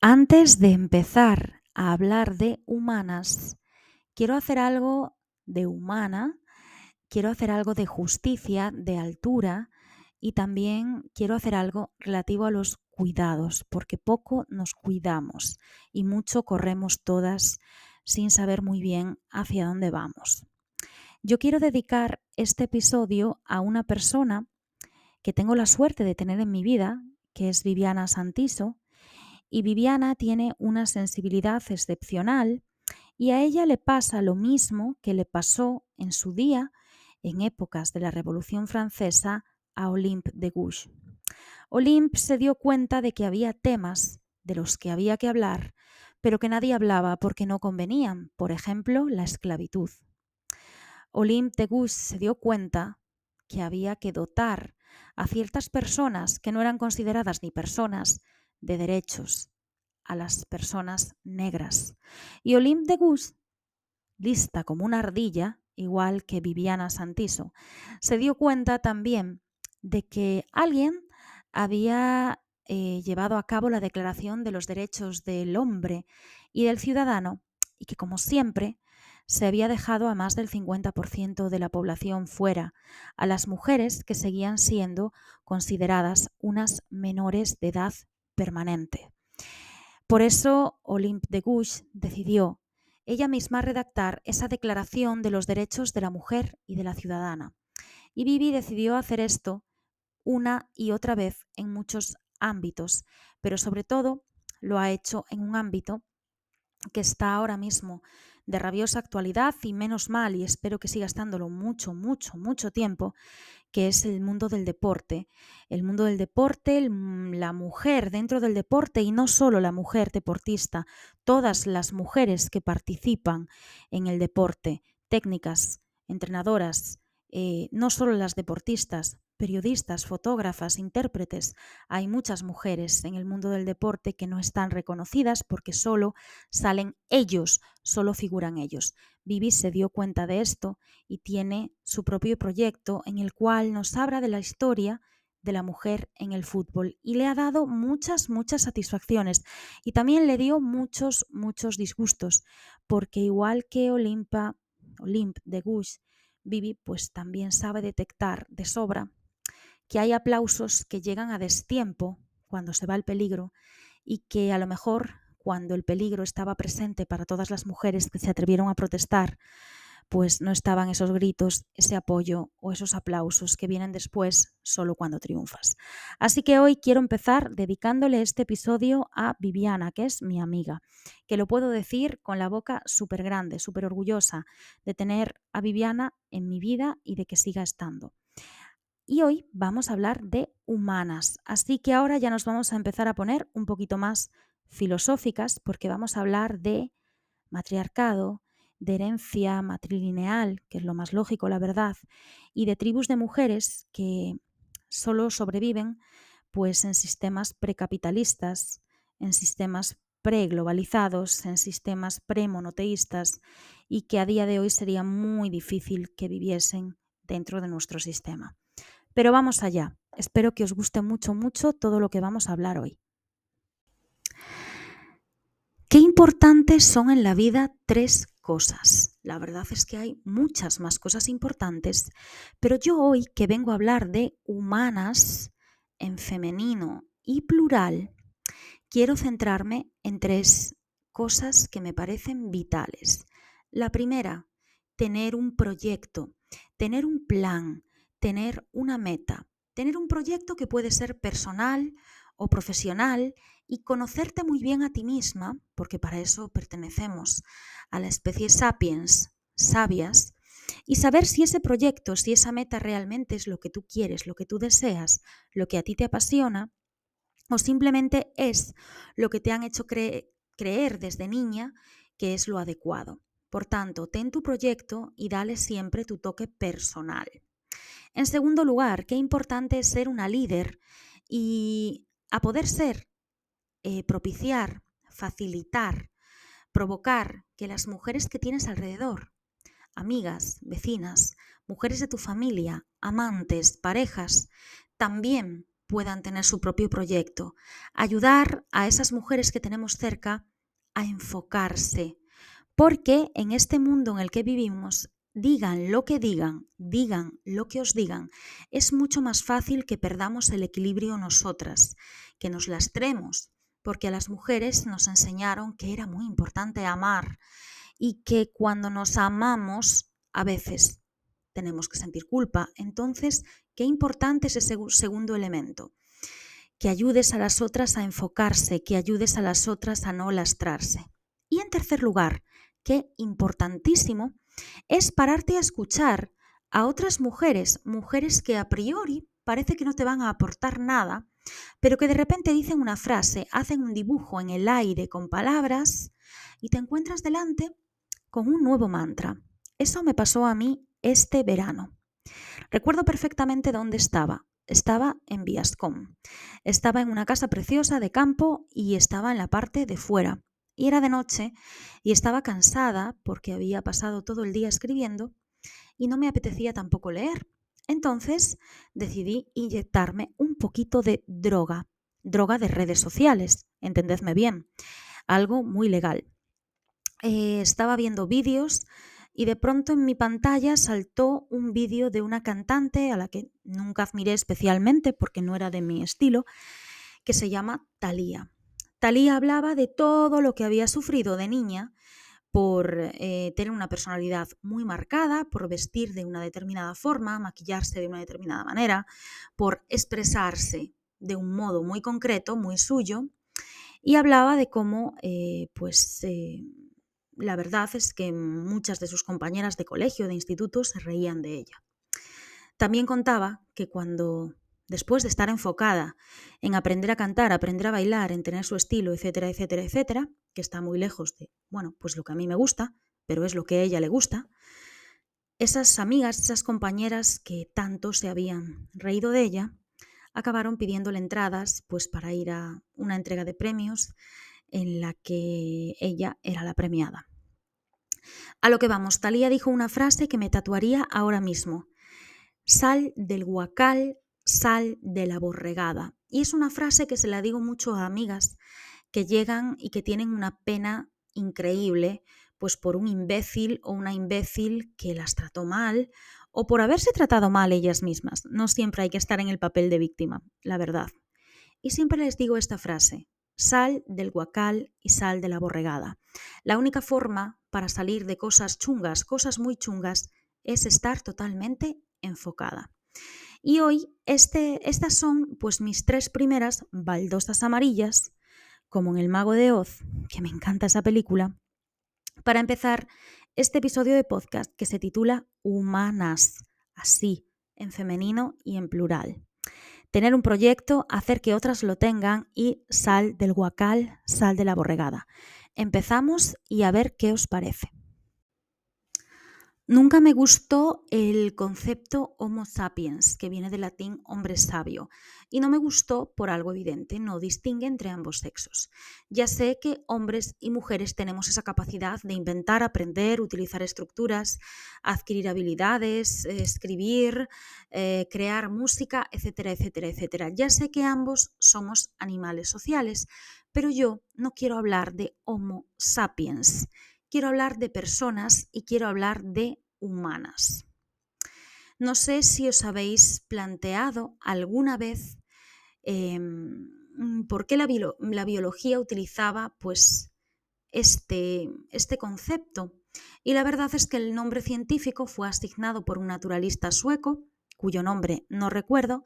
Antes de empezar a hablar de humanas, quiero hacer algo de humana, quiero hacer algo de justicia, de altura y también quiero hacer algo relativo a los cuidados, porque poco nos cuidamos y mucho corremos todas sin saber muy bien hacia dónde vamos. Yo quiero dedicar este episodio a una persona que tengo la suerte de tener en mi vida, que es Viviana Santiso, y Viviana tiene una sensibilidad excepcional y a ella le pasa lo mismo que le pasó en su día, en épocas de la Revolución Francesa, a Olympe de Gouges. Olympe se dio cuenta de que había temas de los que había que hablar, pero que nadie hablaba porque no convenían, por ejemplo, la esclavitud. Olympe de Gouges se dio cuenta que había que dotar a ciertas personas que no eran consideradas ni personas, de derechos a las personas negras. Y Olympe de Gus, lista como una ardilla, igual que Viviana Santiso, se dio cuenta también de que alguien había eh, llevado a cabo la Declaración de los Derechos del Hombre y del Ciudadano y que, como siempre, se había dejado a más del 50% de la población fuera, a las mujeres que seguían siendo consideradas unas menores de edad permanente. Por eso Olympe de Gouges decidió ella misma redactar esa declaración de los derechos de la mujer y de la ciudadana. Y Vivi decidió hacer esto una y otra vez en muchos ámbitos, pero sobre todo lo ha hecho en un ámbito que está ahora mismo de rabiosa actualidad y menos mal, y espero que siga estándolo mucho, mucho, mucho tiempo, que es el mundo del deporte. El mundo del deporte, la mujer dentro del deporte y no solo la mujer deportista, todas las mujeres que participan en el deporte, técnicas, entrenadoras, eh, no solo las deportistas, periodistas, fotógrafas, intérpretes. Hay muchas mujeres en el mundo del deporte que no están reconocidas porque solo salen ellos, solo figuran ellos. Vivi se dio cuenta de esto y tiene su propio proyecto en el cual nos habla de la historia de la mujer en el fútbol y le ha dado muchas, muchas satisfacciones y también le dio muchos, muchos disgustos porque igual que Olimpa, Olimp de Gush, Vivi pues también sabe detectar de sobra que hay aplausos que llegan a destiempo cuando se va el peligro y que a lo mejor cuando el peligro estaba presente para todas las mujeres que se atrevieron a protestar, pues no estaban esos gritos, ese apoyo o esos aplausos que vienen después solo cuando triunfas. Así que hoy quiero empezar dedicándole este episodio a Viviana, que es mi amiga, que lo puedo decir con la boca súper grande, súper orgullosa de tener a Viviana en mi vida y de que siga estando y hoy vamos a hablar de humanas. Así que ahora ya nos vamos a empezar a poner un poquito más filosóficas porque vamos a hablar de matriarcado, de herencia matrilineal, que es lo más lógico, la verdad, y de tribus de mujeres que solo sobreviven pues en sistemas precapitalistas, en sistemas preglobalizados, en sistemas premonoteístas y que a día de hoy sería muy difícil que viviesen dentro de nuestro sistema. Pero vamos allá. Espero que os guste mucho, mucho todo lo que vamos a hablar hoy. Qué importantes son en la vida tres cosas. La verdad es que hay muchas más cosas importantes, pero yo hoy que vengo a hablar de humanas en femenino y plural, quiero centrarme en tres cosas que me parecen vitales. La primera, tener un proyecto, tener un plan, tener una meta, tener un proyecto que puede ser personal o profesional y conocerte muy bien a ti misma, porque para eso pertenecemos a la especie sapiens, sabias, y saber si ese proyecto, si esa meta realmente es lo que tú quieres, lo que tú deseas, lo que a ti te apasiona, o simplemente es lo que te han hecho creer desde niña que es lo adecuado. Por tanto, ten tu proyecto y dale siempre tu toque personal. En segundo lugar, qué importante es ser una líder y a poder ser, eh, propiciar, facilitar, provocar que las mujeres que tienes alrededor, amigas, vecinas, mujeres de tu familia, amantes, parejas, también puedan tener su propio proyecto, ayudar a esas mujeres que tenemos cerca a enfocarse, porque en este mundo en el que vivimos, digan lo que digan, digan lo que os digan, es mucho más fácil que perdamos el equilibrio nosotras, que nos lastremos, porque a las mujeres nos enseñaron que era muy importante amar y que cuando nos amamos a veces tenemos que sentir culpa. Entonces, qué importante es ese segundo elemento. Que ayudes a las otras a enfocarse, que ayudes a las otras a no lastrarse. Y en tercer lugar, qué importantísimo es pararte a escuchar a otras mujeres, mujeres que a priori parece que no te van a aportar nada, pero que de repente dicen una frase, hacen un dibujo en el aire con palabras y te encuentras delante con un nuevo mantra. Eso me pasó a mí este verano. Recuerdo perfectamente dónde estaba. Estaba en Viascom. Estaba en una casa preciosa de campo y estaba en la parte de fuera. Y era de noche y estaba cansada porque había pasado todo el día escribiendo y no me apetecía tampoco leer. Entonces decidí inyectarme un poquito de droga, droga de redes sociales, entendedme bien, algo muy legal. Eh, estaba viendo vídeos y de pronto en mi pantalla saltó un vídeo de una cantante a la que nunca admiré especialmente porque no era de mi estilo, que se llama Thalía. Thalía hablaba de todo lo que había sufrido de niña por eh, tener una personalidad muy marcada, por vestir de una determinada forma, maquillarse de una determinada manera, por expresarse de un modo muy concreto, muy suyo, y hablaba de cómo eh, pues, eh, la verdad es que muchas de sus compañeras de colegio, de instituto, se reían de ella. También contaba que cuando, después de estar enfocada en aprender a cantar, aprender a bailar, en tener su estilo, etcétera, etcétera, etcétera, que está muy lejos de, bueno, pues lo que a mí me gusta, pero es lo que a ella le gusta, esas amigas, esas compañeras que tanto se habían reído de ella, acabaron pidiéndole entradas pues para ir a una entrega de premios en la que ella era la premiada. A lo que vamos, Talía dijo una frase que me tatuaría ahora mismo. Sal del guacal, sal de la borregada. Y es una frase que se la digo mucho a amigas que llegan y que tienen una pena increíble, pues por un imbécil o una imbécil que las trató mal o por haberse tratado mal ellas mismas. No siempre hay que estar en el papel de víctima, la verdad. Y siempre les digo esta frase, Sal del guacal y sal de la borregada. La única forma para salir de cosas chungas, cosas muy chungas, es estar totalmente enfocada. Y hoy este, estas son pues mis tres primeras baldosas amarillas, como en El Mago de Oz, que me encanta esa película, para empezar este episodio de podcast que se titula Humanas, así, en femenino y en plural tener un proyecto, hacer que otras lo tengan y sal del guacal, sal de la borregada. Empezamos y a ver qué os parece. Nunca me gustó el concepto Homo sapiens, que viene del latín hombre sabio, y no me gustó por algo evidente, no distingue entre ambos sexos. Ya sé que hombres y mujeres tenemos esa capacidad de inventar, aprender, utilizar estructuras, adquirir habilidades, escribir, eh, crear música, etcétera, etcétera, etcétera. Ya sé que ambos somos animales sociales, pero yo no quiero hablar de Homo sapiens quiero hablar de personas y quiero hablar de humanas. No sé si os habéis planteado alguna vez em, por qué la, biología utilizaba pues, este, este concepto. Y la verdad es que el nombre científico fue asignado por un naturalista sueco, cuyo nombre no recuerdo,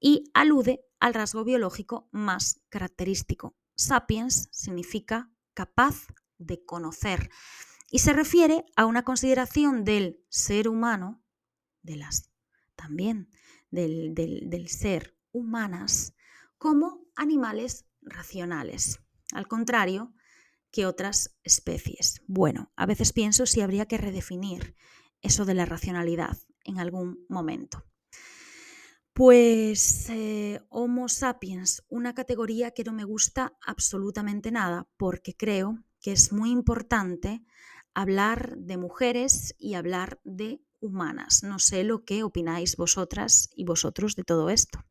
y alude al rasgo biológico más característico. Sapiens significa capaz de conocer y se refiere a una consideración del ser humano, de las también del, del ser humanas, como animales racionales, al contrario que otras especies. Bueno, a veces pienso si habría que redefinir eso de la racionalidad en algún momento. Pues eh, Homo sapiens, una categoría que no me gusta absolutamente nada porque creo que es muy importante hablar de mujeres y hablar de humanas. No sé lo que opináis vosotras y vosotros de todo esto.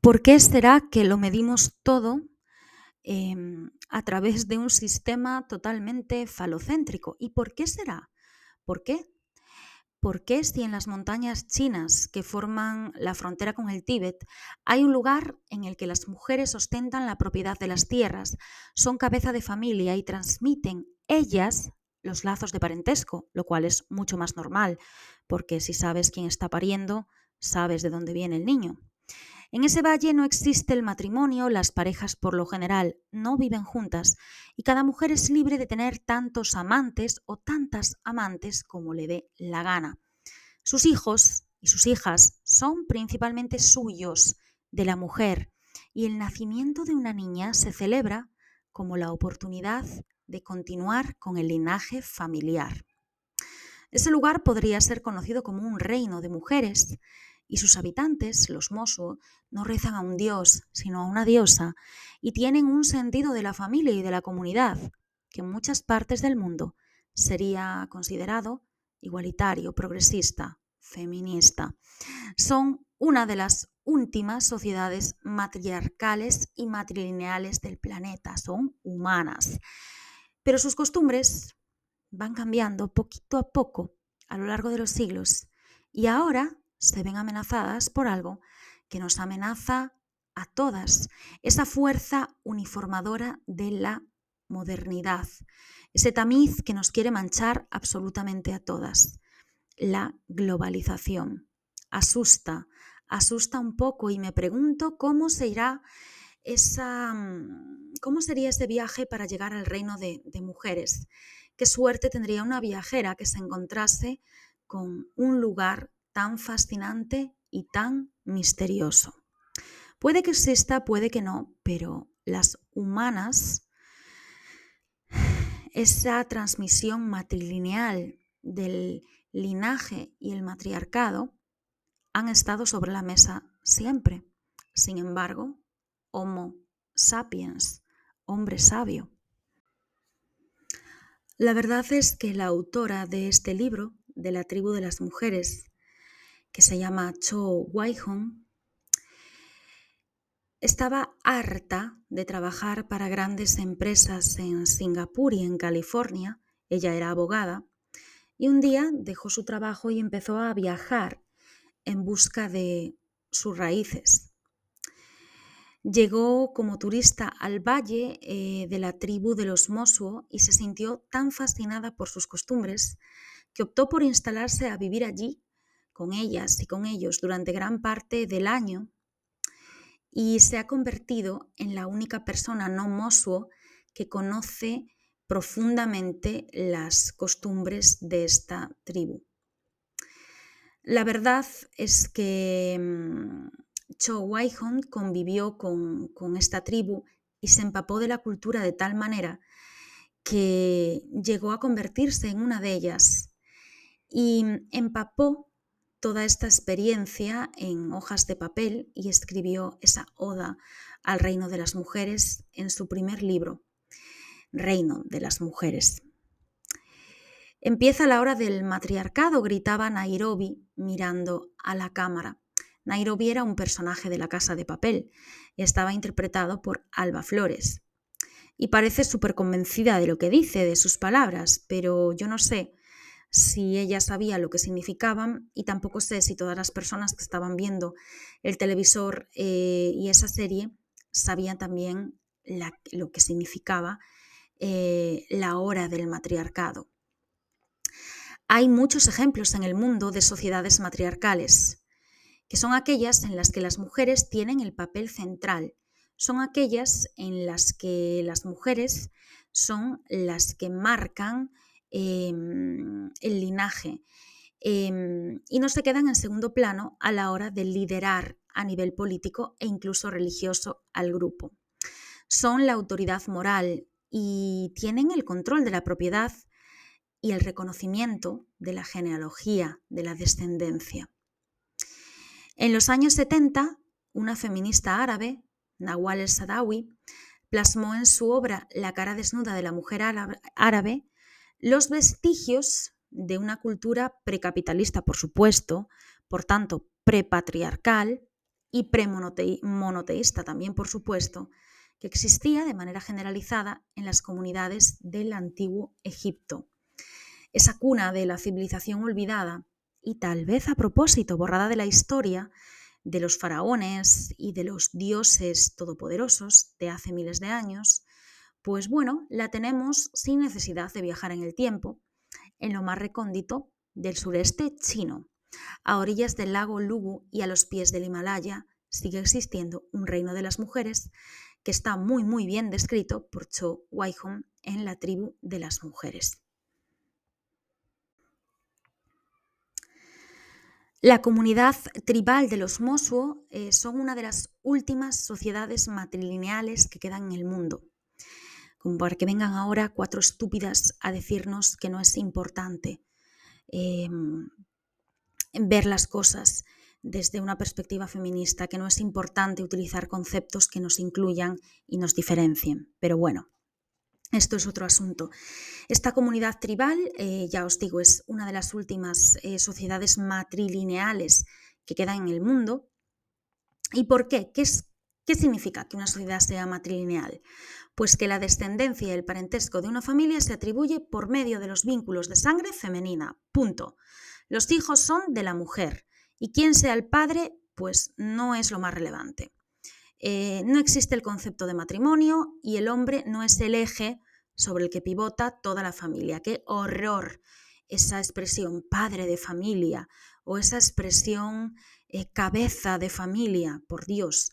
¿Por qué será que lo medimos todo em, a través de un sistema totalmente falocéntrico? ¿Y por qué será? ¿Por qué? ¿Por qué si en las montañas chinas que forman la frontera con el Tíbet hay un lugar en el que las mujeres ostentan la propiedad de las tierras, son cabeza de familia y transmiten ellas los lazos de parentesco, lo cual es mucho más normal, porque si sabes quién está pariendo, sabes de dónde viene el niño. En ese valle no existe el matrimonio, las parejas por lo general no viven juntas y cada mujer es libre de tener tantos amantes o tantas amantes como le dé la gana. Sus hijos y sus hijas son principalmente suyos, de la mujer, y el nacimiento de una niña se celebra como la oportunidad de continuar con el linaje familiar. Ese lugar podría ser conocido como un reino de mujeres, y sus habitantes, los Mosu, no rezan a un dios, sino a una diosa, y tienen un sentido de la familia y de la comunidad, que en muchas partes del mundo sería considerado igualitario, progresista, feminista. Son una de las últimas sociedades matriarcales y matrilineales del planeta, son humanas. Pero sus costumbres van cambiando poquito a poco a lo largo de los siglos y ahora se ven amenazadas por algo que nos amenaza a todas, esa fuerza uniformadora de la modernidad, ese tamiz que nos quiere manchar absolutamente a todas, la globalización. Asusta, asusta un poco y me pregunto cómo se irá esa, mm, cómo sería ese viaje para llegar al reino de, de mujeres. Qué suerte tendría una viajera que se encontrase con un lugar tan fascinante y tan misterioso. Puede que exista, puede que no, pero las humanas, esa transmisión matrilineal del linaje y el matriarcado han estado sobre la mesa siempre. Sin embargo, Homo sapiens, hombre sabio. La verdad es que la autora de este libro, de la tribu de las mujeres, que se llama Cho Waihong, estaba harta de trabajar para grandes empresas en Singapur y en California. Ella era abogada y un día dejó su trabajo y empezó a viajar en busca de sus raíces. Llegó como turista al valle eh, de la tribu de los Mosuo y se sintió tan fascinada por sus costumbres que optó por instalarse a vivir allí con ellas y con ellos durante gran parte del año y se ha convertido en la única persona no mosuo que conoce profundamente las costumbres de esta tribu. La verdad es que mm, Cho Waihon convivió con, con esta tribu y se empapó de la cultura de tal manera que llegó a convertirse en una de ellas y empapó toda esta experiencia en hojas de papel y escribió esa oda al reino de las mujeres en su primer libro, Reino de las Mujeres. Empieza la hora del matriarcado, gritaba Nairobi mirando a la cámara. Nairobi era un personaje de la Casa de Papel y estaba interpretado por Alba Flores. Y parece súper convencida de lo que dice, de sus palabras, pero yo no sé si ella sabía lo que significaban y tampoco sé si todas las personas que estaban viendo el televisor eh, y esa serie sabían también lo que significaba eh, la hora del matriarcado. Hay muchos ejemplos en el mundo de sociedades matriarcales, que son aquellas en las que las mujeres tienen el papel central, son aquellas en las que las mujeres son las que marcan Em, el linaje em, y no se quedan en segundo plano a la hora de liderar a nivel político e incluso religioso al grupo. Son la autoridad moral y tienen el control de la propiedad y el reconocimiento de la genealogía, de la descendencia. En los años 70, una feminista árabe, Nawal el-Sadawi, plasmó en su obra La cara desnuda de la mujer árabe los vestigios de una cultura precapitalista, por supuesto, por tanto, prepatriarcal y premonoteísta también, por supuesto, que existía de manera generalizada en las comunidades del antiguo Egipto. Esa cuna de la civilización olvidada y tal vez a propósito borrada de la historia de los faraones y de los dioses todopoderosos de hace miles de años, pues bueno, la tenemos sin necesidad de viajar en el tiempo, en lo más recóndito del sureste chino. A orillas del lago Lugu y a los pies del Himalaya sigue existiendo un reino de las mujeres que está muy muy bien descrito por Cho Waihong en la tribu de las mujeres. La comunidad tribal de los Mosuo eh, son una de las últimas sociedades matrilineales que quedan en el mundo como para que vengan ahora cuatro estúpidas a decirnos que no es importante em, ver las cosas desde una perspectiva feminista, que no es importante utilizar conceptos que nos incluyan y nos diferencien. Pero bueno, esto es otro asunto. Esta comunidad tribal, eh, ya os digo, es una de las últimas eh, sociedades matrilineales que quedan en el mundo. ¿Y por qué? ¿Qué, es, ¿Qué significa que una sociedad sea matrilineal? Pues que la descendencia y el parentesco de una familia se atribuye por medio de los vínculos de sangre femenina. Punto. Los hijos son de la mujer y quien sea el padre, pues no es lo más relevante. Eh, no existe el concepto de matrimonio y el hombre no es el eje sobre el que pivota toda la familia. ¡Qué horror! Esa expresión padre de familia o esa expresión eh, cabeza de familia, por Dios.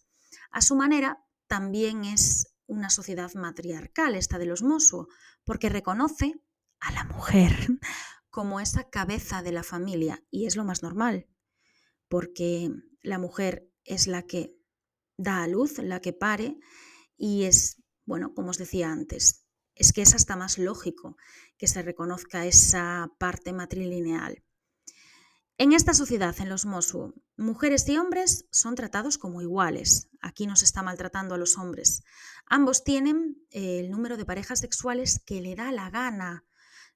A su manera, también es una sociedad matriarcal esta de los Mosuo, porque reconoce a la mujer como esa cabeza de la familia y es lo más normal, porque la mujer es la que da a luz, la que pare y es, bueno, como os decía antes, es que es hasta más lógico que se reconozca esa parte matrilineal. En esta sociedad, en los Mosu, mujeres y hombres son tratados como iguales. Aquí no se está maltratando a los hombres. Ambos tienen eh, el número de parejas sexuales que le da la gana,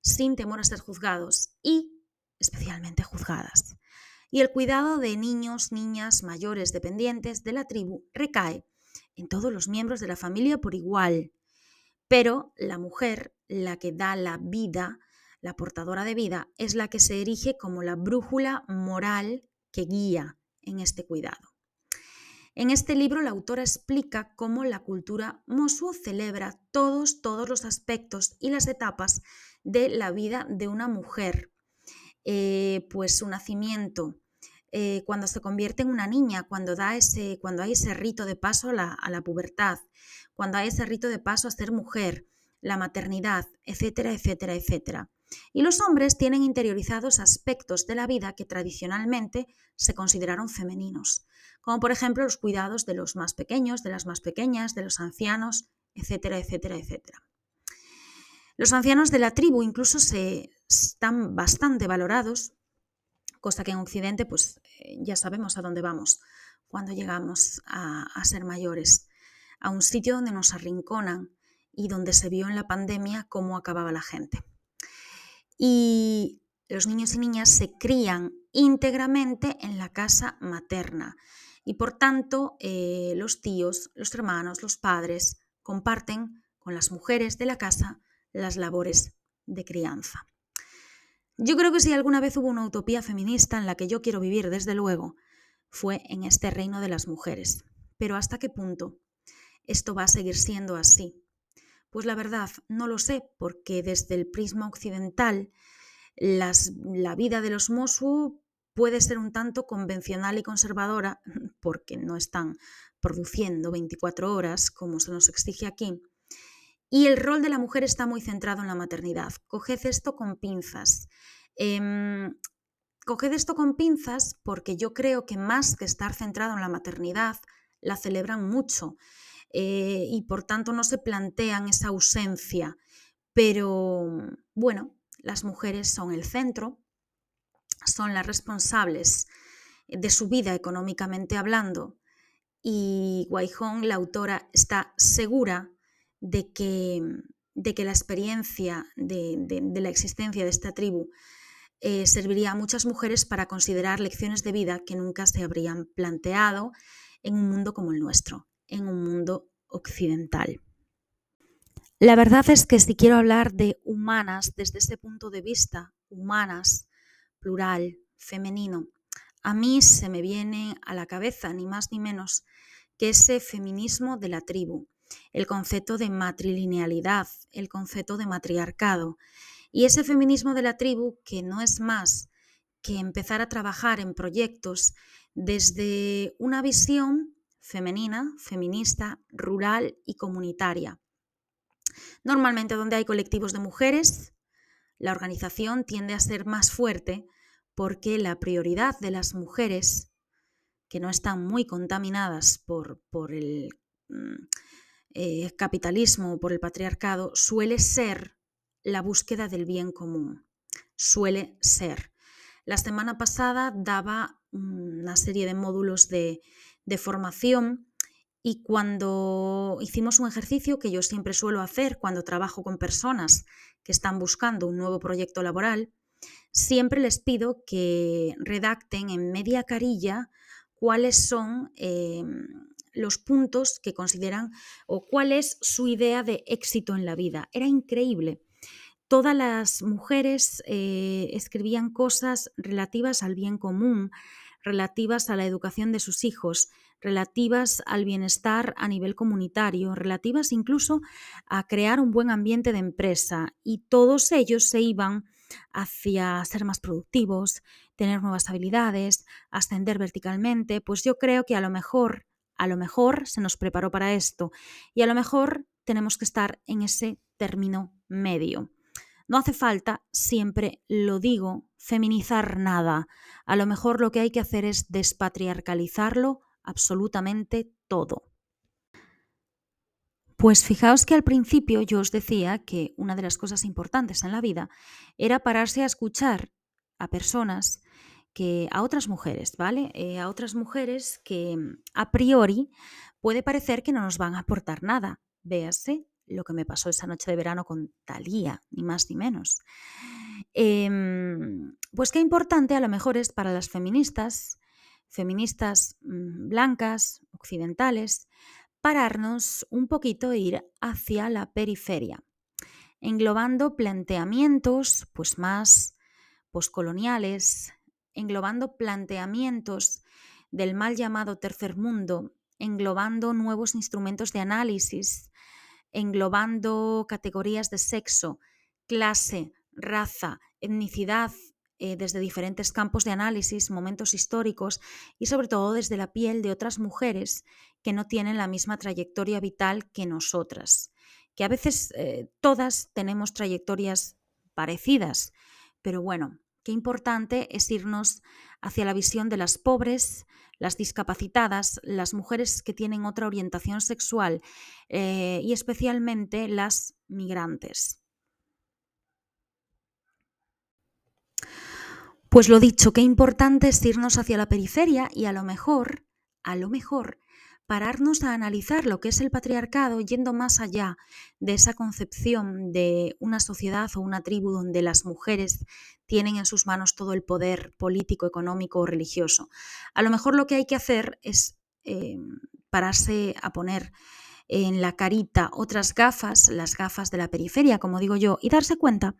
sin temor a ser juzgados y especialmente juzgadas. Y el cuidado de niños, niñas, mayores, dependientes de la tribu recae en todos los miembros de la familia por igual. Pero la mujer, la que da la vida, la portadora de vida, es la que se erige como la brújula moral que guía en este cuidado. En este libro la autora explica cómo la cultura Mosu celebra todos, todos los aspectos y las etapas de la vida de una mujer, eh, pues su nacimiento, eh, cuando se convierte en una niña, cuando, da ese, cuando hay ese rito de paso a la, a la pubertad, cuando hay ese rito de paso a ser mujer, la maternidad, etcétera, etcétera, etcétera. Y los hombres tienen interiorizados aspectos de la vida que tradicionalmente se consideraron femeninos, como por ejemplo los cuidados de los más pequeños, de las más pequeñas, de los ancianos, etcétera, etcétera, etcétera. Los ancianos de la tribu incluso se están bastante valorados, cosa que en Occidente pues ya sabemos a dónde vamos cuando llegamos a, a ser mayores, a un sitio donde nos arrinconan y donde se vio en la pandemia cómo acababa la gente y los niños y niñas se crían íntegramente en la casa materna y por tanto eh, los tíos, los hermanos, los padres comparten con las mujeres de la casa las labores de crianza. Yo creo que si alguna vez hubo una utopía feminista en la que yo quiero vivir, desde luego, fue en este reino de las mujeres. Pero ¿hasta qué punto esto va a seguir siendo así? Pues la verdad, no lo sé, porque desde el prisma occidental la vida de los Mosu puede ser un tanto convencional y conservadora, porque no están produciendo 24 horas como se nos exige aquí. Y el rol de la mujer está muy centrado en la maternidad. Coged esto con pinzas. Em, coged esto con pinzas porque yo creo que más que estar centrado en la maternidad, la celebran mucho. Eh, y por tanto no se plantean esa ausencia. Pero bueno, las mujeres son el centro, son las responsables de su vida económicamente hablando y Guayjón, la autora, está segura de que, de que la experiencia de, la existencia de esta tribu eh, serviría a muchas mujeres para considerar lecciones de vida que nunca se habrían planteado en un mundo como el nuestro, en un mundo occidental. La verdad es que si quiero hablar de humanas desde ese punto de vista, humanas, plural, femenino, a mí se me viene a la cabeza ni más ni menos que ese feminismo de la tribu, el concepto de matrilinealidad, el concepto de matriarcado y ese feminismo de la tribu que no es más que empezar a trabajar en proyectos desde una visión femenina, feminista, rural y comunitaria. Normalmente donde hay colectivos de mujeres, la organización tiende a ser más fuerte porque la prioridad de las mujeres que no están muy contaminadas por, por el mm, eh, capitalismo, por el patriarcado, suele ser la búsqueda del bien común. Suele ser. La semana pasada daba una serie de módulos de, de formación y cuando hicimos un ejercicio que yo siempre suelo hacer cuando trabajo con personas que están buscando un nuevo proyecto laboral, siempre les pido que redacten en media carilla cuáles son em, los puntos que consideran o cuál es su idea de éxito en la vida. Era increíble. Todas las mujeres eh, escribían cosas relativas al bien común, relativas a la educación de sus hijos, relativas al bienestar a nivel comunitario, relativas incluso a crear un buen ambiente de empresa y todos ellos se iban hacia ser más productivos, tener nuevas habilidades, ascender verticalmente, pues yo creo que a lo mejor, a lo mejor se nos preparó para esto y a lo mejor tenemos que estar en ese término medio. No hace falta, siempre lo digo, feminizar nada. A lo mejor lo que hay que hacer es despatriarcalizarlo absolutamente todo. Pues fijaos que al principio yo os decía que una de las cosas importantes en la vida era pararse a escuchar a personas que a otras mujeres, ¿vale? Eh, a otras mujeres que mm, a priori puede parecer que no nos van a aportar nada. Véase lo que me pasó esa noche de verano con Talía, ni más ni menos. Em, pues qué importante a lo mejor es para las feministas, feministas mm, blancas, occidentales, pararnos un poquito e ir hacia la periferia, englobando planteamientos pues más poscoloniales, englobando planteamientos del mal llamado tercer mundo, englobando nuevos instrumentos de análisis, englobando categorías de sexo, clase, raza, etnicidad, eh, desde diferentes campos de análisis, momentos históricos y sobre todo desde la piel de otras mujeres que no tienen la misma trayectoria vital que nosotras, que a veces eh, todas tenemos trayectorias parecidas, pero bueno, qué importante es irnos hacia la visión de las pobres, las discapacitadas, las mujeres que tienen otra orientación sexual eh, y especialmente las migrantes. Pues lo dicho, qué importante es irnos hacia la periferia y a lo mejor, a lo mejor, pararnos a analizar lo que es el patriarcado yendo más allá de esa concepción de una sociedad o una tribu donde las mujeres tienen en sus manos todo el poder político, económico o religioso. A lo mejor lo que hay que hacer es eh, pararse a poner en la carita otras gafas, las gafas de la periferia, como digo yo, y darse cuenta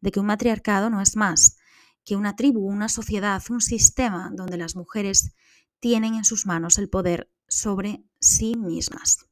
de que un matriarcado no es más que una tribu, una sociedad, un sistema donde las mujeres tienen en sus manos el poder sobre sí mismas.